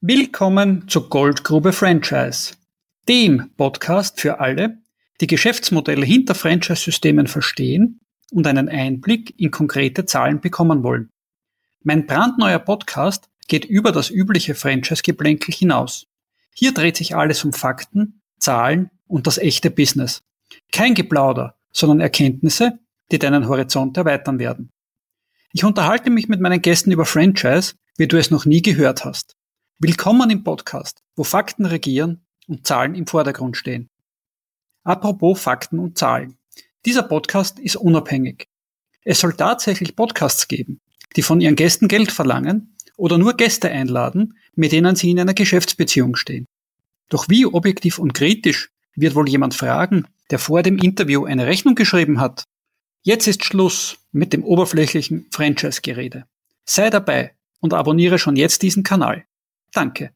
Willkommen zu Goldgrube Franchise, dem Podcast für alle, die Geschäftsmodelle hinter Franchise-Systemen verstehen und einen Einblick in konkrete Zahlen bekommen wollen. Mein brandneuer Podcast geht über das übliche Franchise-Geplänkel hinaus. Hier dreht sich alles um Fakten, Zahlen und das echte Business. Kein Geplauder, sondern Erkenntnisse, die deinen Horizont erweitern werden. Ich unterhalte mich mit meinen Gästen über Franchise, wie du es noch nie gehört hast. Willkommen im Podcast, wo Fakten regieren und Zahlen im Vordergrund stehen. Apropos Fakten und Zahlen. Dieser Podcast ist unabhängig. Es soll tatsächlich Podcasts geben, die von ihren Gästen Geld verlangen oder nur Gäste einladen, mit denen sie in einer Geschäftsbeziehung stehen. Doch wie objektiv und kritisch wird wohl jemand fragen, der vor dem Interview eine Rechnung geschrieben hat? Jetzt ist Schluss mit dem oberflächlichen Franchise-Gerede. Sei dabei und abonniere schon jetzt diesen Kanal. Danke.